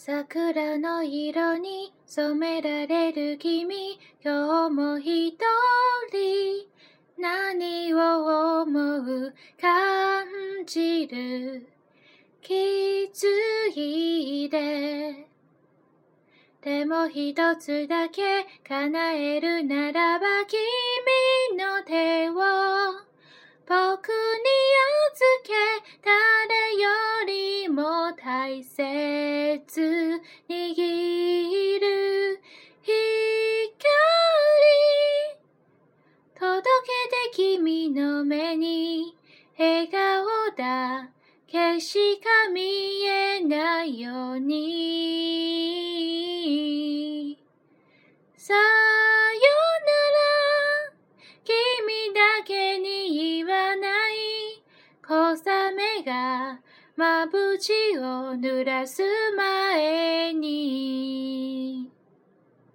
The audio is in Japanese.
桜の色に染められる君、今日も一人。何を思う、感じる。気づいて。でも一つだけ叶えるならば君の手を僕大切握る光届けて君の目に笑顔だけしか見えないように。さよなら。君だけに言わない。小雨がまぶちを濡らす前に